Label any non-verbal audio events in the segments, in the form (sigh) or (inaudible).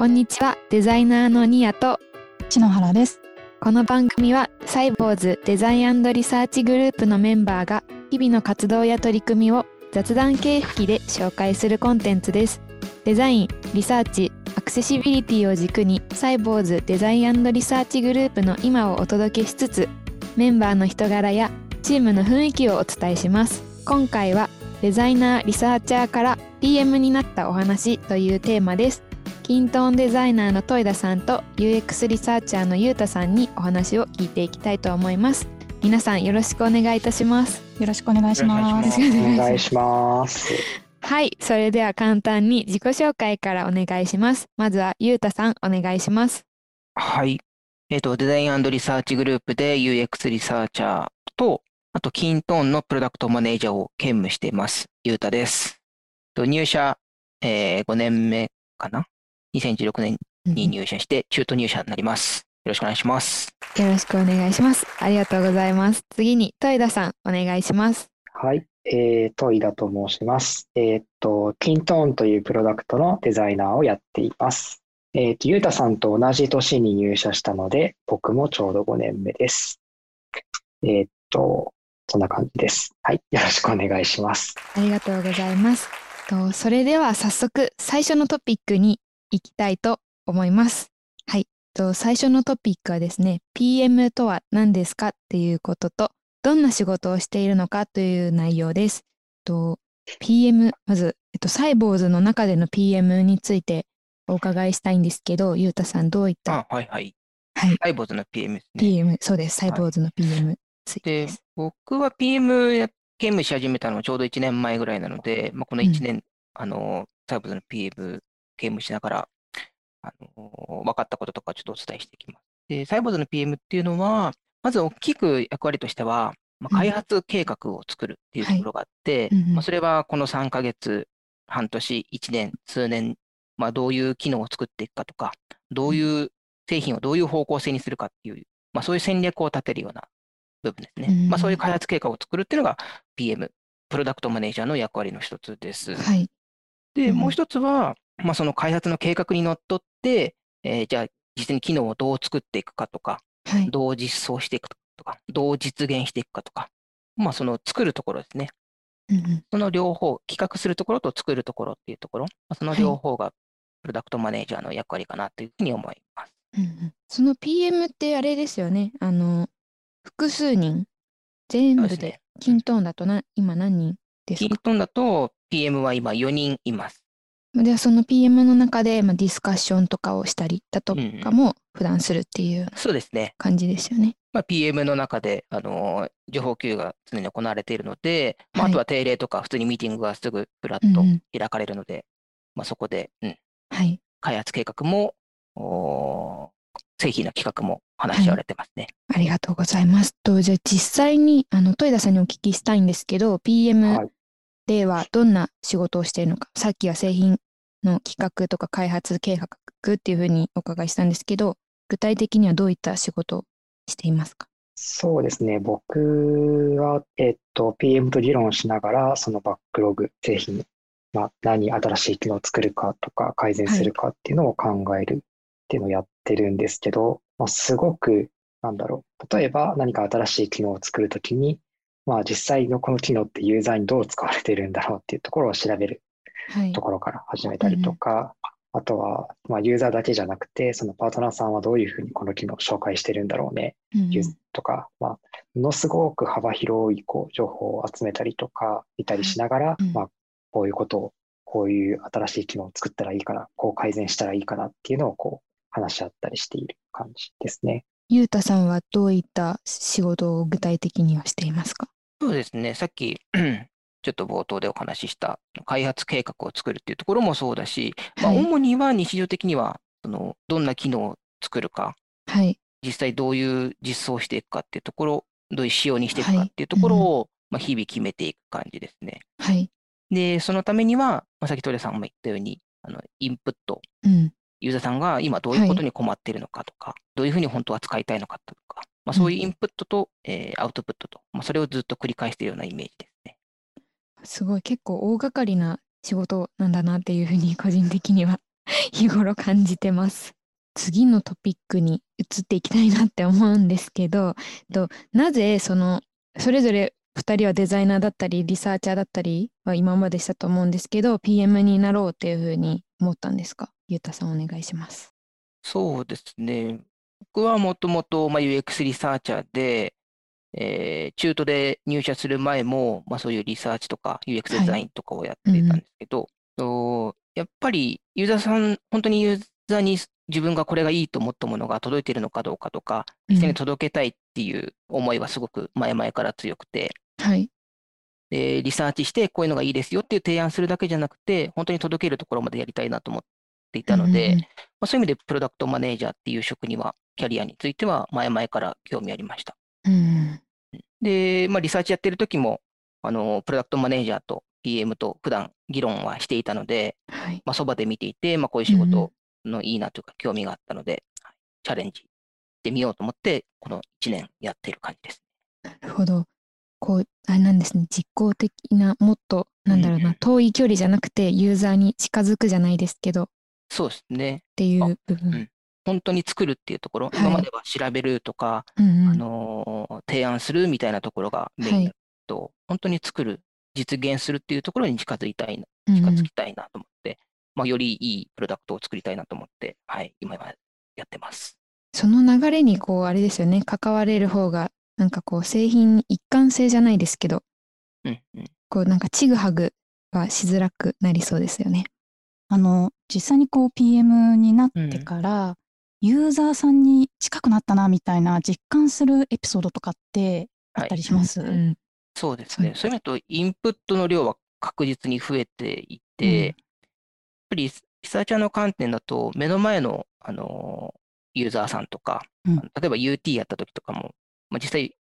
こんにちはデザイナーのニアと篠原です。この番組はサイボウズデザインリサーチグループのメンバーが日々の活動や取り組みを雑談形式で紹介するコンテンツです。デザインリサーチアクセシビリティを軸にサイボウズデザインリサーチグループの今をお届けしつつメンバーの人柄やチームの雰囲気をお伝えします。今回はデザイナーリサーチャーから PM になったお話というテーマですキントーンデザイナーの戸田さんと UX リサーチャーのゆうたさんにお話を聞いていきたいと思います。皆さんよろしくお願いいたします。よろしくお願いします。お願いします。はいそれでは簡単に自己紹介からお願いします。まずはゆうたさんお願いします。はい。えっ、ー、とデザインリサーチグループで UX リサーチャーとあとキントーンのプロダクトマネージャーを兼務しています。ゆうたです。入社、えー、5年目かな？2016年に入社して中途入社になります。よろしくお願いします。よろしくお願いします。ありがとうございます。次に、戸田さん、お願いします。はい、えー、戸田と申します。えー、っと、キントーンというプロダクトのデザイナーをやっています。えー、っと、ゆうたさんと同じ年に入社したので、僕もちょうど5年目です。えー、っと、そんな感じです。はい、よろしくお願いします。ありがとうございます。とそれでは早速最初のトピックにいきたいと思います。はい。と最初のトピックはですね、PM とは何ですかっていうことと、どんな仕事をしているのかという内容です。と PM、まず、えっと、サイボーズの中での PM についてお伺いしたいんですけど、ゆうたさん、どういったあ、はいはい。はい。サイボーズの PM ですね。PM、そうです。サイボーズの PM についてです。で僕は PM や兼務し始めたのはちょうど1年前ぐらいなので、まあ、この1年、うん、あの、サイボーズの PM ゲームしながら、あの分かったこととかちょっとお伝えしていきます。で、サイボーズの PM っていうのは、まず大きく役割としては、まあ、開発計画を作るっていうところがあって、はい。まあ、それはこの3ヶ月、半年、1年、数年、まあ、どういう機能を作っていくかとか、どういう製品をどういう方向性にするかっていう、まあ、そういう戦略を立てるような部分ですね。まあ、そういう開発計画を作るっていうのが PM、プロダクトマネージャーの役割の一つです。はい、で、もう一つは、まあ、その開発の計画にのっとって、えー、じゃあ実際に機能をどう作っていくかとか、はい、どう実装していくとか、どう実現していくかとか、まあ、その作るところですね。うん、その両方、企画するところと作るところっていうところ、まあ、その両方がプロダクトマネージャーの役割かなというふうに思います。うんうん、その PM ってあれですよね、あの複数人、全部で、キントーンだとな今何人ですか？キントーンだと PM は今4人います。でその PM の中で、まあ、ディスカッションとかをしたりだとかも普段するっていうそうですね。感じですよね。まあ、PM の中で、あのー、情報共有が常に行われているので、まあ、あとは定例とか普通にミーティングがすぐフラッと開かれるので、うんまあ、そこで、うん。はい、開発計画も製品の企画も話し合われてますね、はい。ありがとうございます。とじゃあ実際にあの戸田さんにお聞きしたいんですけど PM ではどんな仕事をしているのか、さっきは製品の企画とか開発計画っていうふうにお伺いしたんですけど、具体的にはどういった仕事をしていますか？そうですね。僕は、えっと、PM と議論しながら、そのバックログ、製品、まあ、何新しい機能を作るかとか、改善するかっていうのを考えるっていうのをやってるんですけど、はい、まあ、すごく、なんだろう。例えば何か新しい機能を作るときに、まあ、実際のこの機能ってユーザーにどう使われているんだろうっていうところを調べるところから始めたりとか、はいあとは、まあ、ユーザーだけじゃなくて、そのパートナーさんはどういうふうにこの機能を紹介してるんだろうね、うん、とか、まあ、ものすごく幅広いこう情報を集めたりとか、見たりしながら、まあ、こういうことを、こういう新しい機能を作ったらいいかな、こう改善したらいいかなっていうのをこう話し合ったりしている感じですね。ゆうたさんはどういった仕事を具体的にはしていますか？そうですね。さっき (clears throat) ちょっと冒頭でお話しした開発計画を作るっていうところもそうだし、まあ、主には日常的にはそのどんな機能を作るか、はい、実際どういう実装していくかっていうところ、どういう仕様にしていくかっていうところを、まあ、日々決めていく感じですね。はい、で、そのためには、まあ、さっきトレさんも言ったように、あのインプット、うん、ユーザーさんが今どういうことに困っているのかとか、はい、どういうふうに本当は使いたいのかとか、まあ、そういうインプットと、うん、えー、アウトプットと、まあ、それをずっと繰り返しているようなイメージですね。すごい結構大掛かりな仕事なんだなっていうふうに個人的には (laughs) 日頃感じてます。次のトピックに移っていきたいなって思うんですけど、となぜそのそれぞれ2人はデザイナーだったりリサーチャーだったりは今までしたと思うんですけど PM になろうっていうふうに思ったんですか？ゆうたさんお願いします。そうですね。僕はもともと、まあ、UX リサーチャーで、えー中途で入社する前も、まあ、そういうリサーチとか UX デザインとかをやっていたんですけど、とやっぱりユーザーさん、本当にユーザーに自分がこれがいいと思ったものが届いているのかどうかとか、うん。人に届けたいっていう思いはすごく前々から強くて、はい。で、リサーチしてこういうのがいいですよっていう提案するだけじゃなくて、本当に届けるところまでやりたいなと思っていたので、まあ、そういう意味でプロダクトマネージャーっていう職には、キャリアについては前々から興味ありました。うんうんで、まあ、リサーチやってる時も、あの、プロダクトマネージャーと PM と普段議論はしていたので、はい。まあ、そばで見ていて、まあ、こういう仕事のいいなというか興味があったので、はいチャレンジしてみようと思って、この1年やってる感じです。なるほど。こう、あれなんですね、実効的な、もっと、なんだろうな、うん遠い距離じゃなくて、ユーザーに近づくじゃないですけど、っそうですね。ていあう部分。うん本当に作るっていうところ、はい今までは調べるとか、うんうんあのー提案するみたいなところがメインだと、本当に作る、実現するっていうところに近づいたいな、うんうん近づきたいなと思って、まあ、よりいいプロダクトを作りたいなと思って、はい、今はやってます。その流れに、こう、あれですよね、関われる方が、なんかこう、製品に一貫性じゃないですけど、うんうん、こう、なんか、ちぐはぐはしづらくなりそうですよね。あの実際にこう PM になってから、ユーザーさんに近くなったなみたいな実感するエピソードとかってあったりします、うん。そうですね。そういう意味だと、インプットの量は確実に増えていて、うん。やっぱりリサーチャーの観点だと、目の前の、あのーユーザーさんとか、うん。例えば UT やった時とかも、まあ、実際、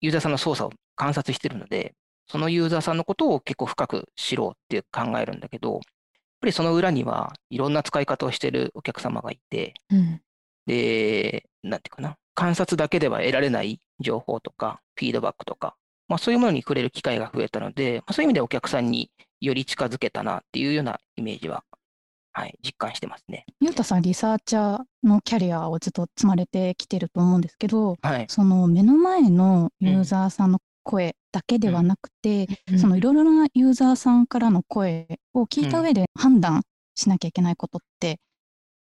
ユーザーさんの操作を観察してるので、そのユーザーさんのことを結構深く知ろうって考えるんだけど、ぱりその裏にはいろんな使い方をしてるお客様がいて、うんで、なんていうかな、観察だけでは得られない情報とか、フィードバックとか、まあ、そういうものに触れる機会が増えたので、まあ、そういう意味でお客さんにより近づけたなっていうようなイメージは、はい、実感してますね。ゆうたさんリサーチャーのキャリアをずっと積まれてきてると思うんですけどはい。その目の前のユーザーさんの声だけではなくて、うんそのいろいろなユーザーさんからの声を聞いた上で判断しなきゃいけないことって、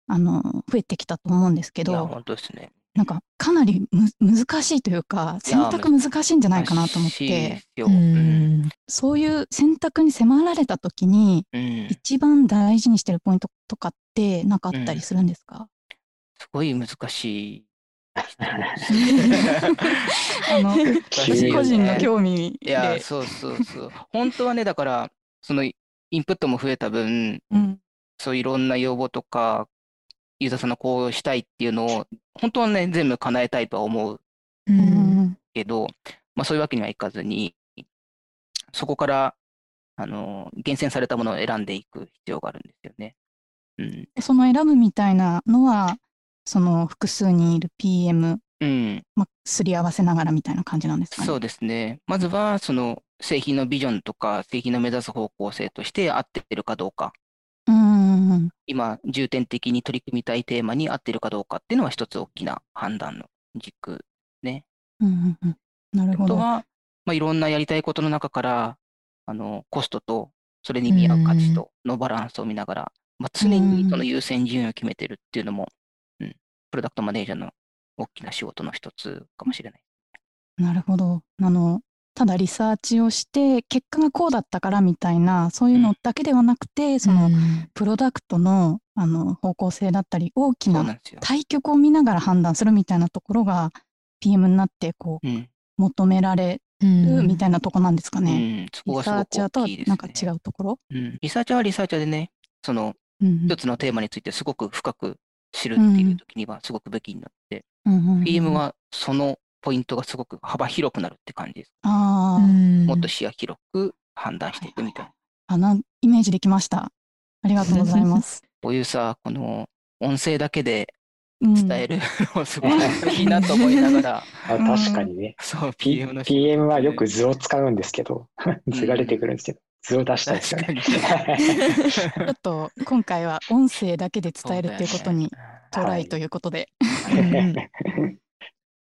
あの増えてきたと思うんですけいや、ど本当ですね。なんかかなりむ難しいというか選択難しいんじゃないかなと思って。ううん。んそういう選択に迫られた時にうん。一番大事にしてるポイントとかって何かあったりするんですか、すごい難しい。(laughs) あの (laughs) 私個人の興味いや、で、そうそうそう。本当はね、だから、そのインプットも増えた分、うんそういろんな要望とか、ユーザーさんのこうしたいっていうのを、本当はね、全部叶えたいとは思うううんんけど、まあそういうわけにはいかずに、そこから、あの、厳選されたものを選んでいく必要があるんですよね。うん。その選ぶみたいなのはその複数にいる PM、うん。まあ、すり合わせながらみたいな感じなんですかね。そうですね。まずは、その、製品のビジョンとか、製品の目指す方向性として合っているかどうか。うん今、重点的に取り組みたいテーマに合っているかどうかっていうのは一つ大きな判断の軸ね。うんうんうんなるほど。あとは、まあ、いろんなやりたいことの中から、あの、コストと、それに見合う価値とのバランスを見ながら、まあ、常にその優先順位を決めてるっていうのも、うん、プロダクトマネージャーの大きな仕事の一つかもしれない。なるほど。あのただリサーチをして結果がこうだったからみたいなそういうのだけではなくて、そのうんプロダクトのあの方向性だったり大きな。対局を見ながら判断するみたいなところが PM になってこううん。求められうんるみたいなとこなんですかうね。ん、そこリサーチャーとはなんかね。違うところ？うん、リサーチャーはリサーチャーでね、そのうんうん一つのテーマについてすごく深く知るっていう時にはすごく武器になって、うん PM はそのポイントがすごく幅広くなるって感じです。あもっと視野広く判断していくみたいな。あなんイメージできました。ありがとうございます。(laughs) こういうさ、この音声だけでうん伝えるのすごいいいなと思いながら、あ確かにね。そう、PM の PM はよく図を使うんですけど、(laughs) 図が出てくるんですけど、図を出したいですよね。(laughs) ちょっと今回は音声だけで伝えるっていうことにトライということで。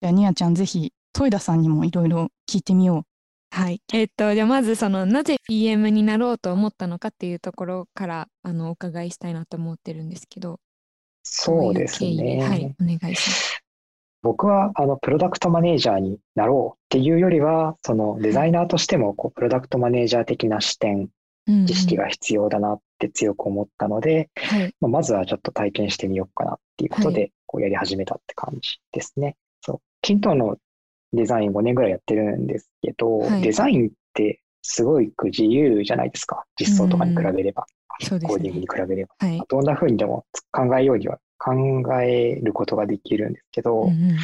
じゃあニアちゃんぜひ戸田さんにもいろいろ聞いてみよう。はい。えー、っと、じゃあまずその、なぜ PM になろうと思ったのかっていうところから、あの、お伺いしたいなと思ってるんですけど。そうですね。はい、お願いします。僕は、あの、プロダクトマネージャーになろうっていうよりは、その、デザイナーとしても、こう、プロダクトマネージャー的な視点、知識が必要だなって強く思ったので、はい、まあ、まずはちょっと体験してみようかなっていうことで、こうやり始めたって感じですね。そう。キントンのデザイン5年ぐらいやってるんですけど、はい、デザインってすごい自由じゃないですか。実装とかに比べれば。コーディングに比べれば。はい、どんな風にでも考えようには考えることができるんですけど、うんうん、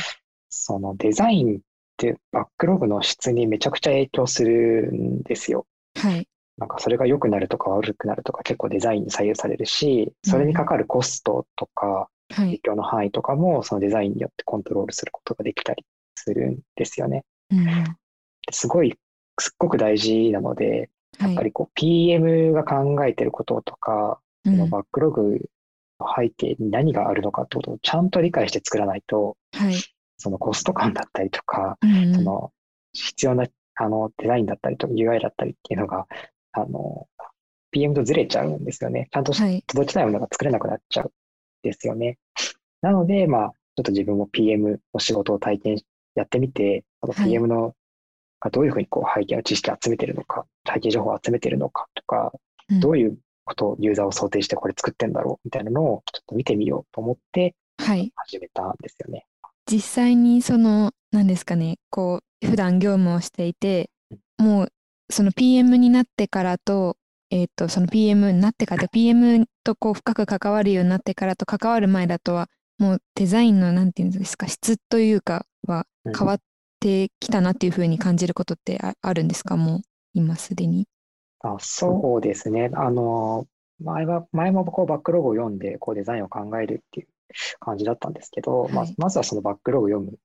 そのデザインってバックログの質にめちゃくちゃ影響するんですよ。はい。なんかそれが良くなるとか悪くなるとか結構デザインに左右されるし、それにかかるコストとか、影響の範囲とかもそのデザインによってコントロールすることができたりするんですよね。うん、すごい、すっごく大事なので、やっぱりこう PM が考えてることとか、そのバックログの背景に何があるのかってことをちゃんと理解して作らないと、はい、そのコスト感だったりとか、うんその必要なあのデザインだったりとか UI だったりっていうのが、あの、PM とずれちゃうんですよね。ちゃんと届きたいものが作れなくなっちゃうんですよね。なので、まあ、ちょっと自分も PM の仕事を体験やってみて、その PM のがどういうふうにこう背景の知識を集めてるのか、背景情報を集めてるのかとか、どういうことをユーザーを想定してこれ作ってんだろうみたいなのをちょっと見てみようと思って始めたんですよね。はい、実際にその何ですかねこう普段業務をしていてもうその PM になってからと,、えーと、その PM になってから PM とこう深く関わるようになってからと関わる前だとはもうデザインの何て言うんですか質というかは変わってきたなっていうふうに感じることってあるんですか？もう今すでに。あそうですね。あの、前は、前もこうバックログを読んでこうデザインを考えるっていう感じだったんですけど、はい、まあ、まずはそのバックログを読む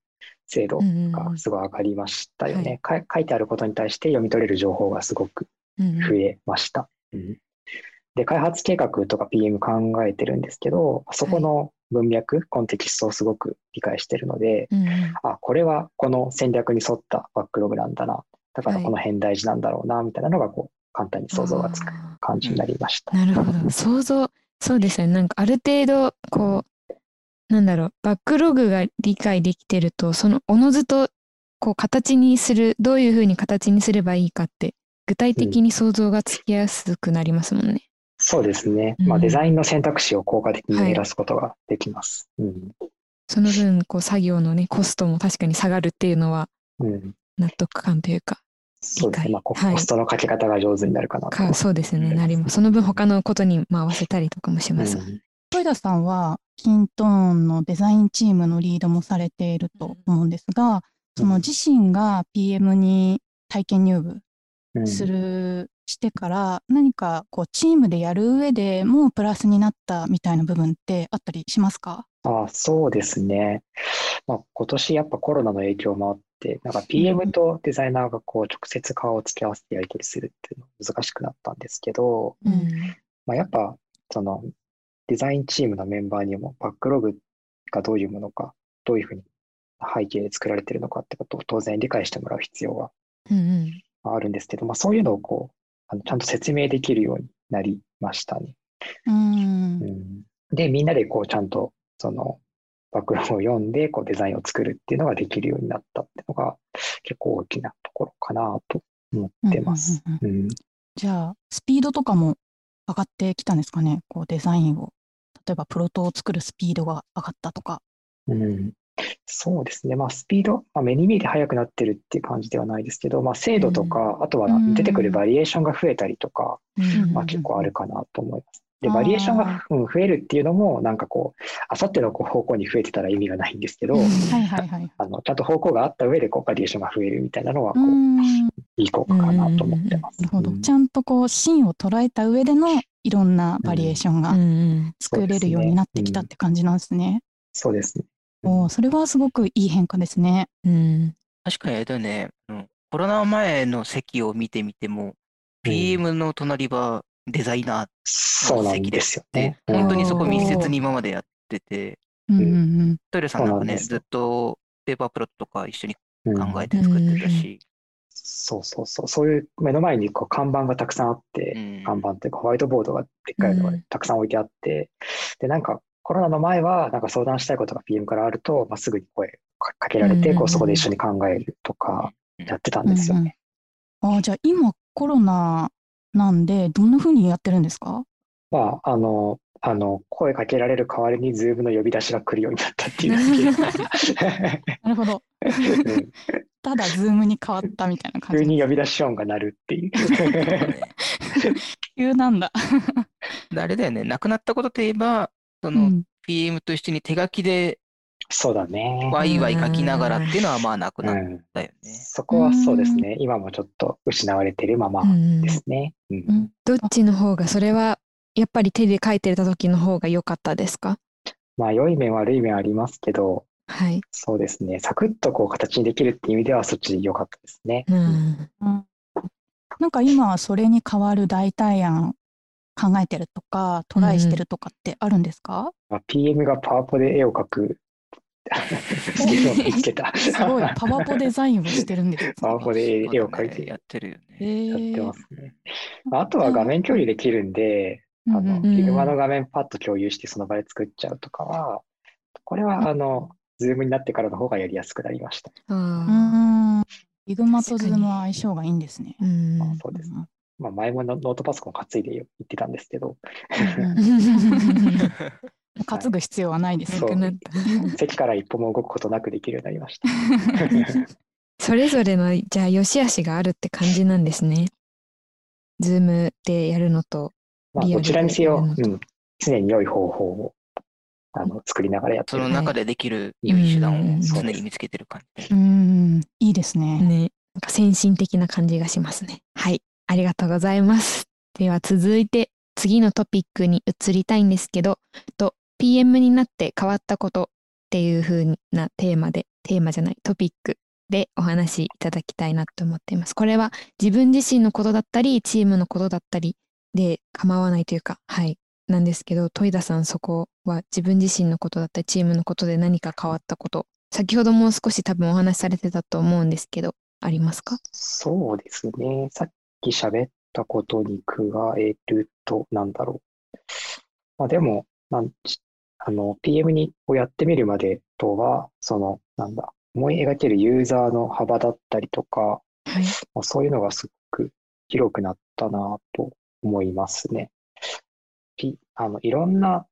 精度がすごい上がりましたよね、はい、書いてあることに対して読み取れる情報がすごく増えました。うん、で、開発計画とか PM 考えてるんですけど、そこの文脈、コンテキストをすごく理解してるので、うん、あ、これはこの戦略に沿ったバックログなんだな。だからこの辺大事なんだろうな、みたいなのがこう簡単に想像がつく感じになりました。なるほど。想像、そうですね。なんかある程度、こう、なんだろう、バックログが理解できてると、そのおのずとこう形にする、どういうふうに形にすればいいかって、具体的に想像がつきやすくなりますもんね。うん、そうですね。まあ、デザインの選択肢を効果的に減らすことができます。はい、うん、その分、こう作業のね、コストも確かに下がるっていうのは、納得感というか、そうですね。まあ、コストのかけ方が上手になるかなかそうですね。なります。その分他のことに回せたりとかもします。トイダさんは、キントーンのデザインチームのリードもされていると思うんですが、その自身が PM に体験入部する、してから何かこうチームでやる上でもプラスになったみたいな部分ってあったりしますか？あそうですね。まあ、今年やっぱコロナの影響もあって、なんか PM とデザイナーがこう直接顔を付き合わせてやり取りするっていうの難しくなったんですけど、うん、まあ、やっぱそのデザインチームのメンバーにもバックログがどういうものか、どういうふうに背景で作られてるのかってことを当然理解してもらう必要があるんですけど、まあ、そういうのをこうあのちゃんと説明できるようになりましたね。うん、うん、で、みんなでこうちゃんとそのバックログを読んでこうデザインを作るっていうのができるようになったっていうのが結構大きなところかなと思ってます。じゃあスピードとかも上がってきたんですかね？こうデザインを。例えばプロトを作るスピードが上がったとか。うん、そうですね、まあ、スピード、まあ、目に見えて速くなってるっていう感じではないですけど、まあ、精度とか、うん、あとは出てくるバリエーションが増えたりとか、うん、まあ、結構あるかなと思います。で、バリエーションが、うん、増えるっていうのも、なんかこう、あさっての方向に増えてたら意味がないんですけど、あのちゃんと方向があった上でこうバリエーションが増えるみたいなのはこう、いい効果かなと思ってます。なるほど。ちゃんとこう、芯を捉えた上でのいろんなバリエーションが作れるようになってきたって感じなんですね。そうですね。おそれはすごくいい変化ですね。うん、確かにあれだね、コロナ前の席を見てみても、PM の隣はデザイナーそうなんですよね。本当にそこ密接に今までやってて、うんうんうん。トイレさんなんかね、ずっとペーパープロットとか一緒に考えて作ってたし、そうそうそう。そう。いう目の前にこう看板がたくさんあって、うん。看板っていうかホワイトボードがでっかいのがうん。たくさん置いてあって、で、なんかコロナの前はなんか相談したいことが PM からあると、まあ、すぐに声かかけられて、うんうんうんこうそこで一緒に考えるとかやってたんですよね。ああ、じゃあ今コロナなんで、どんな風にやってるんですか？まあ、あの、あの、声かけられる代わりに Zoom の呼び出しが来るようになったっていうだけ。(laughs) なるほど。うんただ、ズームに変わったみたいな感じ。急に呼び出し音が鳴るっていう。(laughs) 急なんだ。であれだよね、亡くなったことといえば、そうのん。PM と一緒に手書きでそうだね。ワイワイ書きながらっていうのはまあなくなっうん、たよね。そこはそうですね。今もちょっと失われてるままうんですね。うんうんどっちの方がそれはやっぱり手で書いてた時の方が良かったですか？まあ、良い面悪い面ありますけど、はい。そうですね。サクッとこう形にできるっていう意味ではそっちで良かったですね。うん。なんか今はそれに代わる代替案考えてるとか、トライしてるとかってあるんですか、まあ、PM がパワポで絵を描く。(laughs) すごい、パワポデザインをしてるんです。(laughs) パワポで絵を描いてやってるよえね。やってーますね。あとは画面共有できるんで、あの、うんうんうん Figma の画面パッと共有してその場で作っちゃうとかは、これはあの、Zoom になってからの方がやりやすくなりました。うあん。ヒグマとズームは相性がいいんですねー。うんまあ、そうです。まあ、前もノノートパソコン担いで言ってたんですけど、(laughs) 担ぐ必要はないですね。そうなくなった席から一歩も動くことなくできるようになりました。(laughs) それぞれのじゃあ良し悪しがあるって感じなんですね。ズームでやるのと。まあ、リアルでどちらにせよ、うん、常に良い方法をあの作りながらやってるその中でできる良い手段を常に見つけてる感じで。うん、いいですね。ね、なんか先進的な感じがしますね。はい、ありがとうございます。では続いて次のトピックに移りたいんですけど、と PM になって変わったことっていう風なテーマで、テーマじゃないトピックでお話しいただきたいなと思っています。これは自分自身のことだったり、チームのことだったりで構わないというか、はい、なんですけど、戸井田さんそこは自分自身のことだったり、チームのことで何か変わったこと、先ほども少し多分お話しされてたと思うんですけど、ありますか？そうですね。さっき喋ったことに加えると、なんだろう。まあでも、なんあの、PM にをやってみるまでとは、その、なんだ、思い描けるユーザーの幅だったりとか、はい。まあ、そういうのがすごく広くなったなと思いますね。P、あの、いろんな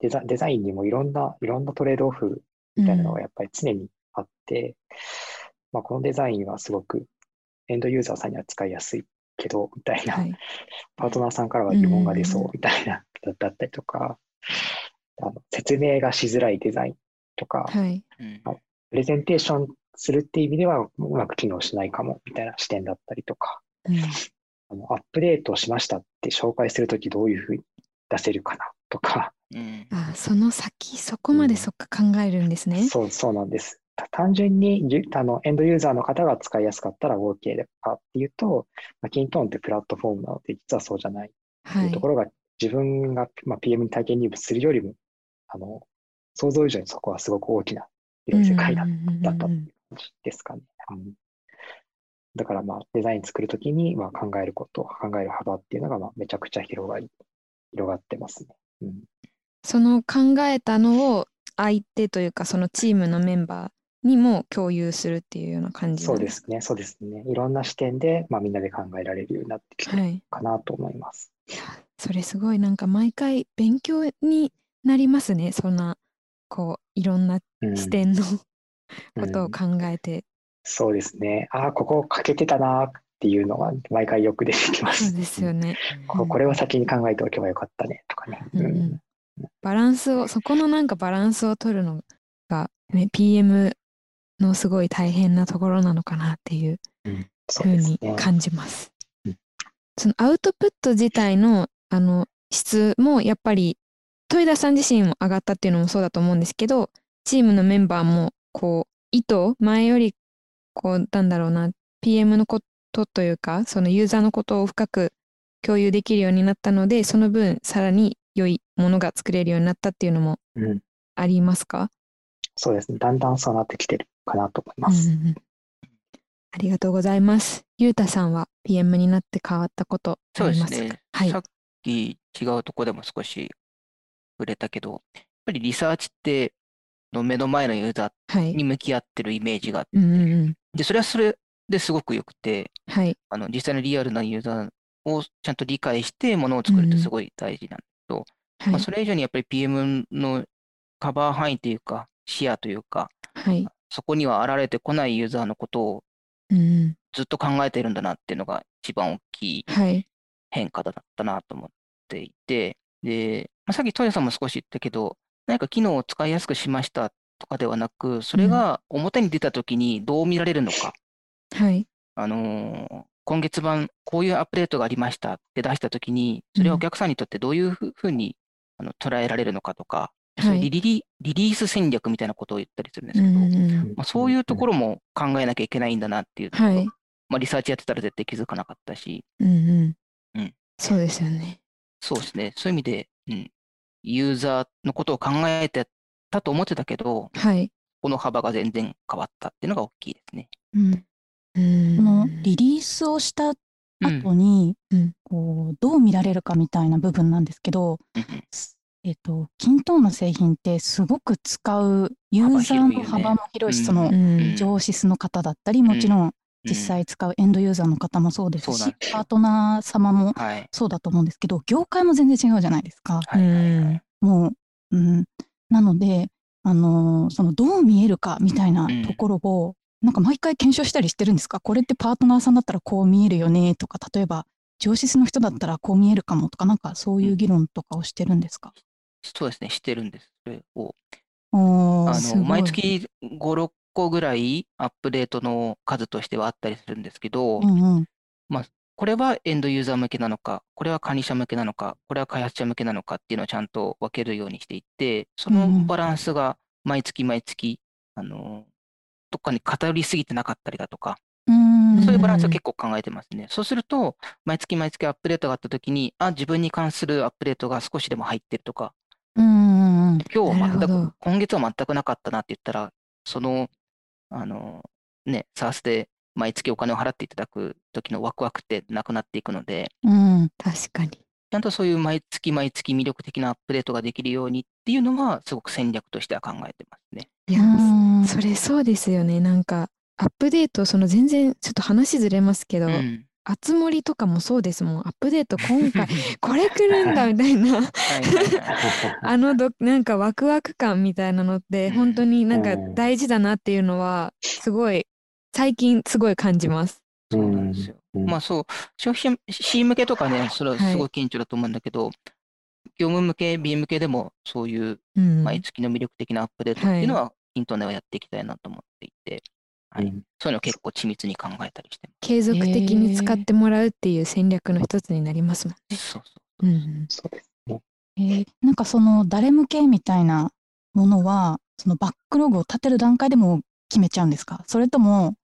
デザ、デザインにもいろんな、いろんなトレードオフみたいなのがやっぱり常にあって、まあ、このデザインはすごくエンドユーザーさんには使いやすいけど、みたいな、はい。パートナーさんからは疑問が出そうんうみたいな、だったりとか、あの説明がしづらいデザインとか、はい。うんプレゼンテーションするっていう意味ではうまく機能しないかもみたいな視点だったりとか、うんあのアップデートしましたって紹介するときどういうふうに出せるかなとか、うんあ、その先、そこまでそっか考えるんですね。そう、そうなんです。た単純にゆあのエンドユーザーの方が使いやすかったら OK かっていうと、まあ、キントーンってプラットフォームなので、実はそうじゃないいいうと。ころが、自分が、まあ、PM に体験入部するよりも、あの、想像以上にそこはすごく大きな広い世界だだったっていう感じですかね。うんだからまあデザイン作るときにまあ考えること、考える幅っていうのがまあめちゃくちゃ広がり、広がってますね。うん、その考えたのを相手というかそのチームのメンバーにも共有するっていうような感じそうですすね、そうですね。いろんな視点でまあみんなで考えられるようになってきてるはい。かなと思います。それすごいなんか毎回勉強になりますね。そんなこういろんなうん視点のうんことを考えて。そうですね。ああ、ここ欠けてたなっていうのが毎回よく出てきます。そうですよね。ここれは先に考えておけばよかったねとかね。うんうんバランスをそこのなんかバランスを取るのが、ね、PM のすごい大変なところなのかなっていううんそふうに。感じますうん。そのアウトプット自体のあの質もやっぱり戸田さん自身も上がったっていうのもそうだと思うんですけどチームのメンバーもこう意図前よりこうなんだろうな PM のことことというか、そのユーザーのことを深く共有できるようになったので、その分さらに良いものが作れるようになったっていうのもうん、ありますか、そうですね。だんだんそうなってきてるかなと思います。うんうんうんありがとうございます。ゆうたさんは PM になって変わったことあそうでりますすかね。はいさっき違うとこでも少し触れたけど、やっぱりリサーチっての目の前のユーザはい。ーに向き合ってるイメージがあって、うんうんうん。で、それはそれですごく良くて、はい。あの実際のリアルなユーザーをちゃんと理解してものを作るってすごい大事なんだけど、はい。まあ、それ以上にやっぱり PM のカバー範囲というか、視野というか、はい。そこには現れてこないユーザーのことをうんうん。ずっと考えているんだなっていうのが一番大きいはい。変化だったなと思っていて、で、まあ、さっきトヨさんも少し言ったけど、何か機能を使いやすくしましたとかではなく、それが表に出たときにどう見られるのか、はい。あのー今月版こういうアップデートがありましたって出したときに、それはお客さんにとってどういうふうにあの捉えられるのかとか、そうはい。いうリリリリース戦略みたいなことを言ったりするんですうけど、んうんうん。まあ、そういうところも考えなきゃいけないんだなっていうところはい。まあ、リサーチやってたら絶対気づかなかったし、うんうん。うんそうですよね。そうですね。そういう意味で、うん、ユーザーのことを考えてたと思ってたけど、はい。この幅が全然変わったっていうのが大きいですね。うん。うん。このリリースをしたうん後に、うん。こうどう見られるかみたいな部分なんですけど、うんうん。えっと、キントーンの製品ってすごく使うユーザーの幅も広いし、そのうん。上司の方だったり、もちろん実際使うエンドユーザーの方もそうですしそうなんパートナー様もはい。そうだと思うんですけど、業界も全然違うじゃないですか。はいはいはい。もう、うん、なので、あのーそのどう見えるかみたいなところを、なんか毎回検証したりしてるんですか？これってパートナーさんだったらこう見えるよねとか、例えば上司の人だったらこう見えるかもとか、なんかそういう議論とかをしてるんですか、そうですね。してるんです。それを。毎月5、6個ぐらいアップデートの数としてはあったりするんですけど、うんうん。これはエンドユーザー向けなのか、これは管理者向けなのか、これは開発者向けなのかっていうのをちゃんと分けるようにしていって、そのバランスが毎月毎月、あの、どっかに偏りすぎてなかったりだとか、そういうバランスを結構考えてますね。そうすると、毎月毎月アップデートがあったときに、あ、自分に関するアップデートが少しでも入ってるとか、うん今日は全く、今月は全くなかったなって言ったら、その、あの、ね、サースで毎月お金を払っていただく時のワクワクってなくなっていくので、うん確かに。ちゃんとそういう毎月毎月魅力的なアップデートができるようにっていうのは、すごく戦略としては考えてますね。いや、うんそれそうですよね。なんか、アップデート、その全然、ちょっと話ずれますけど、うん。あつ森とかもそうですもん。アップデート今回、(laughs) これ来るんだみたいな、はいはいはい。あのど、なんかワクワク感みたいなのって、うん本当になんかうん大事だなっていうのは、すごい、最近すごい感じます。そうなんですよ。うんまあそう、消費者 C 向けとかね、それはすごい顕著だと思うんだけど、業務向け、B 向けでもそういううん。毎月の魅力的なアップデートっていうのは、イントネはやっていきたいなと思っていて、はいうんそういうのを結構緻密に考えたりしてま継続的に使ってもらうっていう戦略の一つになりますもんね。す。そうそう。うんそうですね。えーなんかその誰向けみたいなものは、そのバックログを立てる段階でも決めちゃうんですか？それとも、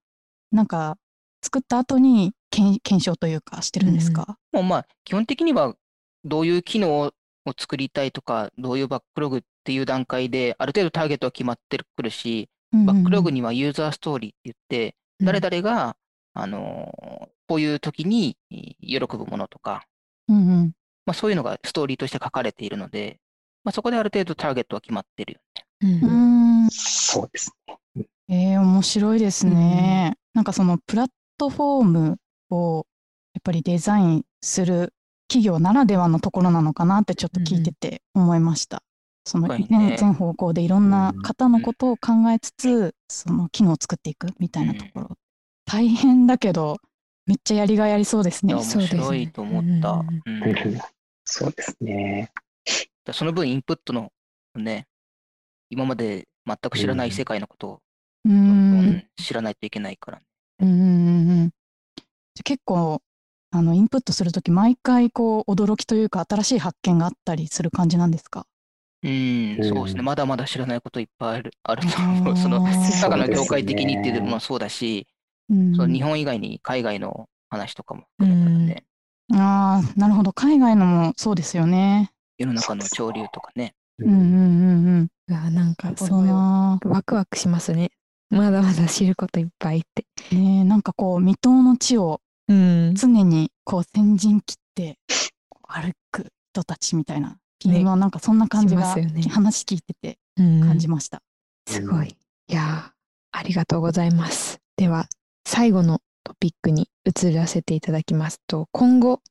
なんか作った後に検検証というかしてるんですか、もうまあ、基本的にはどういう機能を作りたいとか、どういうバックログっていう段階で、ある程度ターゲットは決まってくるし、バックログに。にはユーザーストーリーって言って、うん誰々が、あのーこういう時にえー喜ぶものとか、うんうんまあ、そういうのがストーリーとして書かれているので、まあ、そこである程度ターゲットは決まってるよね。うんうーんそうですね。えー、面白いですね。なんかそのプラットフォームをやっぱりデザインする企業ならではのところなのかなってちょっと聞いてて思いました。その、全方向でいろんな方のことを考えつつ、その機能を作っていくみたいなところ。大変だけど、めっちゃやりがいありそうですね。面そうですね白いと思った。そうですね。だその分インプットのね、今まで全く知らない世界のことをどんどん。ん知らないといけないから。うんうんうんうん。じゃ結構、あの、インプットするとき、毎回こう、驚きというか、新しい発見があったりする感じなんですか？うん、うんそうですね。まだまだ知らないこといっぱいあるあると思う。その、あー中の業界的にっていうのもそうだし、うんその日本以外に海外の話とかも含めたので、ああ、なるほど。海外のもそうですよね。世の中の潮流とかね。うんうんうんうん。うわなんかすごいなるほどな。ワクワクしますね。まだまだ知ることいっぱいって。ねえなんかこう未踏の地をうん。常にこう先陣切って歩く人たちみたいなはなんかそんな感じしが、ますよね話聞いててうん感じました。すごい。いやーありがとうございます。では、最後のトピックに移らせていただきますと、今後、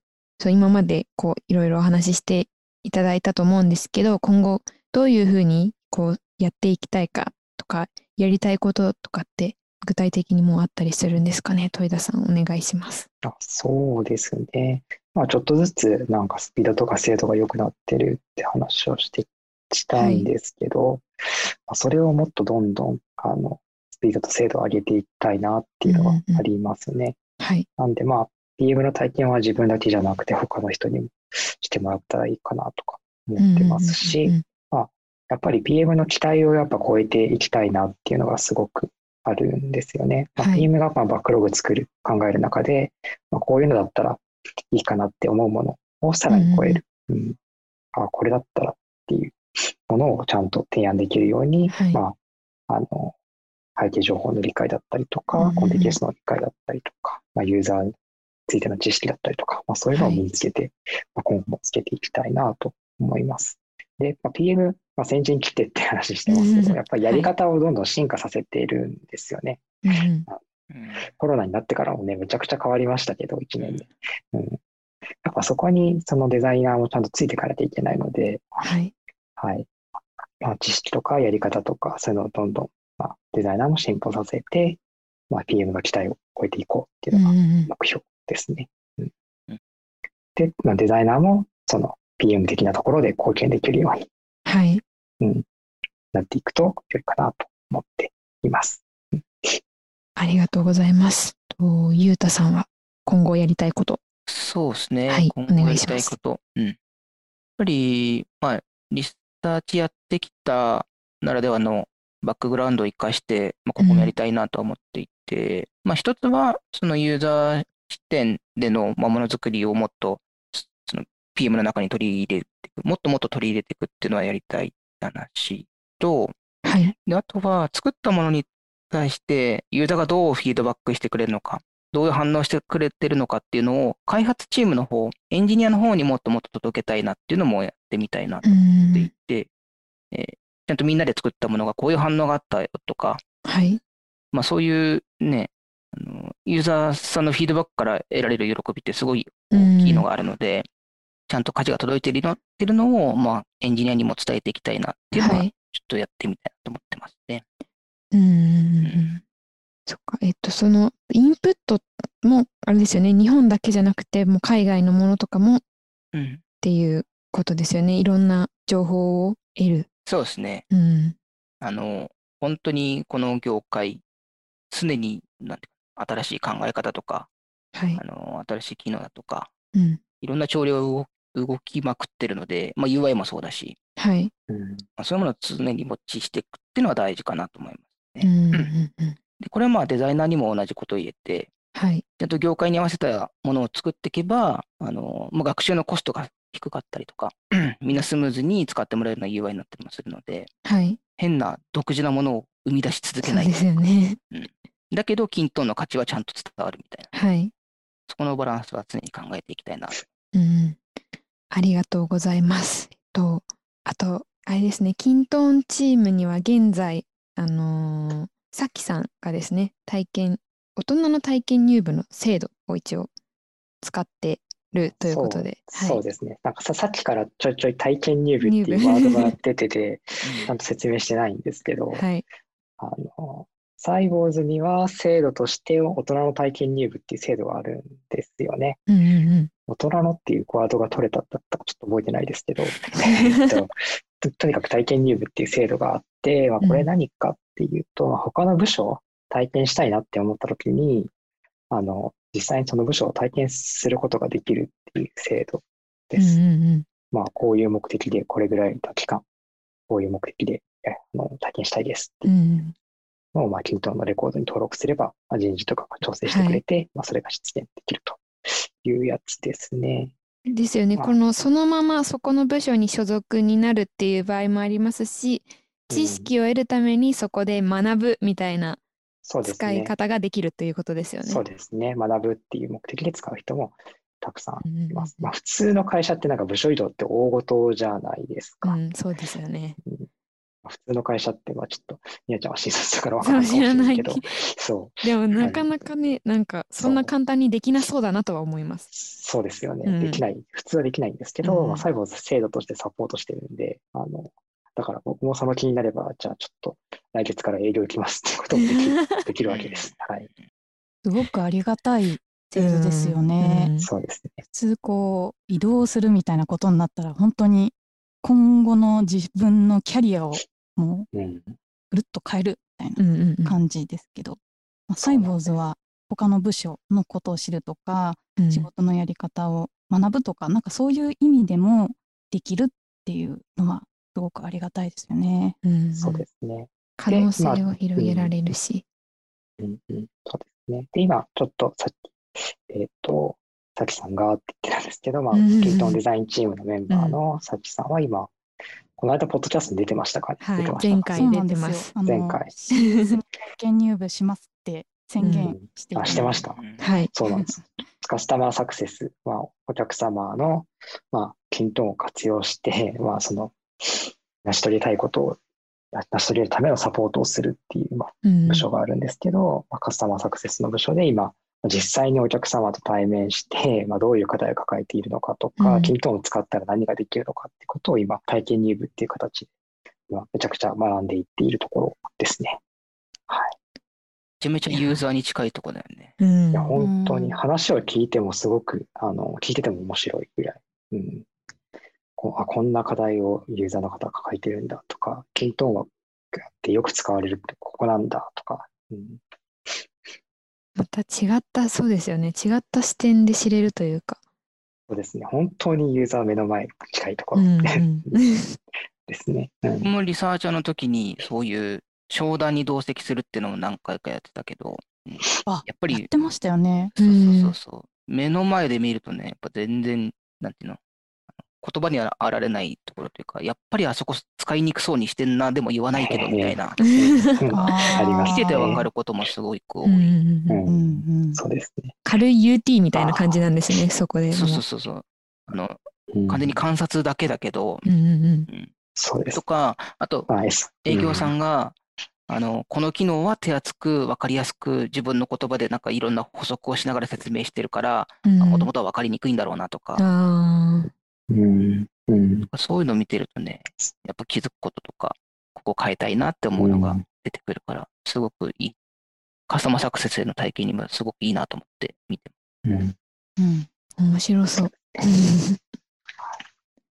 そう今までこういろいろお話ししていただいたと思うんですけど、今後どういうふうにこうやっていきたいかとか、やりたいこととかって具体的にもうあったりするんですかね？戸田さん、お願いします。あそうですね。まあ、ちょっとずつなんかスピードとか精度が良くなってるって話をしてしたんですけど、まあ、それをもっとどんどんあのスピードと精度を上げていきたいなっていうのがありますね。はい。なんでまあ PM の体験は自分だけじゃなくて他の人にもしてもらったらいいかなとか思ってますし、うんやっぱり PM の期待をやっぱ超えていきたいなっていうのがすごくあるんですよね。まあはい PM がまあバックログ作る、考える中で、まあ、こういうのだったらいいかなって思うものをさらに超える。うんあこれだったらっていうものをちゃんと提案できるように、はい。まあ、あの、背景情報の理解だったりとか、うんうんコンテキストの理解だったりとか、まあ、ユーザーについての知識だったりとか、まあ、そういうのを身につけて、まあ、今後もつけていきたいなと思います。で、まあ、PM、まあ、先陣切ってって話してますけど、うんうんやっぱりやり方をどんどん進化させているんですよね。うんうん。うんコロナになってからもね、めちゃくちゃ変わりましたけど、1年で。うん、やっぱそこにそのデザイナーもちゃんとついていかなきゃいけないので、はい。はい。まあ、知識とかやり方とか、そういうのをどんどん、まあ、デザイナーも進歩させて、まあ、PM の期待を超えていこうっていうのがうんうん目標ですね。うんうんで、まあ、デザイナーもその PM 的なところで貢献できるようにはい。なっていくと良いかなと思っています。ありがとうございます。と、ゆうたさんは今後やりたいこと。そうですね。はい今後やりお願いしたいこと。うん。やっぱり、まあ、リサーチやってきたならではのバックグラウンドを生かして、まあ、ここもやりたいなと思っていて、まあ、一つは、そのユーザー視点でのまあものづくりをもっと、その PM の中に取り入れていく、もっともっと取り入れていくっていうのはやりたい話と、はい。で、あとは、作ったものに対して、ユーザーがどうフィードバックしてくれるのか、どういう反応してくれてるのかっていうのを、開発チームの方、エンジニアの方にもっともっと届けたいなっていうのもやってみたいなとう思っていん。て、えーちゃんとみんなで作ったものがこういう反応があったよとか、はい。まあそういうね、あのユーザーさんのフィードバックから得られる喜びってすごい大きいのがあるので、ちゃんと価値が届いているのっていうのを、まあ、エンジニアにも伝えていきたいなっていうのは、はいちょっとやってみたいなと思ってますね。うん。そっか。えっと、そのインプットも、あれですよね。日本だけじゃなくて、もう海外のものとかもっうん。ていうことですよね。いろんな情報を得る。そうですね。うん。あの、本当にこの業界、常に、なんていうか、新しい考え方とか、はいあ。の、新しい機能だとか、うん。いろんな潮流が動動きまくってるので、まあ UI もそうだし、はい。うんまあ、そういうものを常にウォッチしていくっていうのは大事かなと思いますね。うんうんうん。で、これはまあデザイナーにも同じことを言えて、はい。ちゃんと業界に合わせたものを作っていけば、あの、もう学習のコストが低かったりとか、(clears throat) みんなスムーズに使ってもらえるような UI になったりもするので、はい。変な独自なものを生み出し続けないそうですよね。だけど、均等の価値はちゃんと伝わるみたいな。はい。そこのバランスは常に考えていきたいな。うん。ありがとうございます。と、あと、あれですね、キントーンチームには現在、あのーさきさんがですね、体験、大人の体験入部の制度を一応使ってるということで、そう。ですね。なんかささっきからちょいちょい体験入部っていうワードが出てて、ちゃんと説明してないんですけど、はい。あの、サイボーズには制度として大人の体験入部っていう制度があるんですよね。うんうんうん。大人のっていうワードが取れただったかちょっと覚えてないですけど、(laughs) えっとととにかく体験入部っていう制度があって、まあ、これ何かっていうと、まあ他の部署を体験したいなって思った時に、あの、実際にその部署を体験することができるっていう制度です。うんうんうん。まあ、こういう目的でこれぐらいの期間、こういう目的でえあの体験したいですってうんを、まあ、キントンのレコードに登録すれば、まあ、人事とかが調整してくれて、まあ、それが出現できるというやつですね。ですよね。まあこのそのままそこの部署に所属になるっていう場合もありますし、知識を得るためにそこで学ぶみたいなそうです使いね。方ができるということですよね。そうですね。学ぶっていう目的で使う人もたくさんいます。うんまあ、普通の会社ってなんか部署移動って大事じゃないですか。うん、そうですよね。普通の会社って、まあちょっと、みやちゃんは新卒だから分からないかもしれ (laughs) ないけど、そう、でもなかなかね、なんかそんな簡単にできなそうだなとは思います。そうですよね。うんできない、普通はできないんですけど、うんまあ、サイボーズ制度としてサポートしてるんで、あの、だから僕もその気になれば、じゃあちょっと来月から営業行きますっていう (laughs) こともできるできるわけです。(laughs) はい。すごくありがたい制度ですよね。うんそうですね。普通こう移動するみたいなことになったら本当に今後の自分のキャリアをもううん。ぐるっと変えるみたいな感じですけど、まあ、サイボーズは他の部署のことを知るとか、うん仕事のやり方を学ぶとかなんかそういう意味でもできるっていうのはすごくありがたいですよね。うんそうですね。可能性まあを広げられるし。うんうん、そうですね。で、今、ちょっとさっき、えっ、と、さきさんがって言ってたんですけど、まあ、うんうんうんキントンデザインチームのメンバーのさきさんは今、この間、ポッドキャストに出てましたかね、はい出てましたか前回出てます。前回4月に体験入部しますって宣言していあ、て、してました。うんはい。そうなんです。カスタマーサクセス、まあ、お客様の、まあ、キントンを活用して、まあ、その、成し遂げたいことを、成し遂げるためのサポートをするっていう、まあ、うん部署があるんですけど、まあ、カスタマーサクセスの部署で今、実際にお客様と対面して、まあ、どういう課題を抱えているのかとか、うんキントンを使ったら何ができるのかってことを今、体験入部っていう形で、今めちゃくちゃ学んでいっているところですね。はい。めちゃめちゃユーザーに近いとこだよね。うんいや、本当に話を聞いてもすごく、あの、聞いてても面白いぐらい。うん。こうあ、こんな課題をユーザーの方が抱えてるんだとか、キントンはってよく使われるってここなんだとか、うん、また違った、そうですよね。違った視点で知れるというか。そうですね。本当にユーザー目の前に近いところうんでうん (laughs) ですね。うん僕もリサーチャーの時にそういう商談に同席するっていうのも何回かやってたけど、うんあやっぱりやってましたよね。そうそううんそうそう。目の前で見るとね、やっぱ全然、なんていうの、言葉にはあられないところというか、やっぱりあそこ使いにくそうにしてんな、でも言わないけどみたいな。見ててわかることもすごく多うんうんい。うん。ううんんそうですね。軽い UT みたいな感じなんですね、そこでも。そうそうそうそう。あの、うん。完全に観察だけだけど、うんうんうん。そうです。と。か、あと、営業さんが、あの、この機能は手厚く分かりやすく自分の言葉でなんかいろんな補足をしながら説明してるから、うん。もともとは分かりにくいんだろうなとか、あうん。うん。そういうのを見てるとね、やっぱ気づくこととか、ここ変えたいなって思うのがうん出てくるから、すごくいい。カスタマーサクセスへの体験にもすごくいいなと思って見てうん。うんあ、面白そう。(laughs)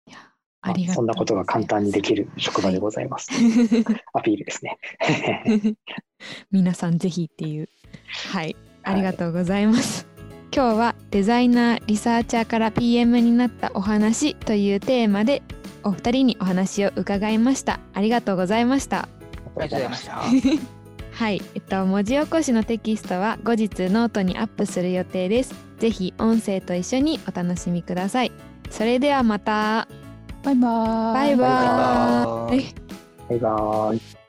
いやあそんなことが簡単にできる職場でございます。(laughs) アピールですね。(laughs) 皆さんぜひっていう。はい、ありがとうございます。今日はデザイナーリサーチャーから PM になったお話というテーマでお二人にお話を伺いました。ありがとうございました。ありがとうございました。(laughs) はい、えっと文字起こしのテキストは後日ノートにアップする予定です。ぜひ音声と一緒にお楽しみください。それではまた。バイバーイ。バイババイバーイーイ。バイバーイ。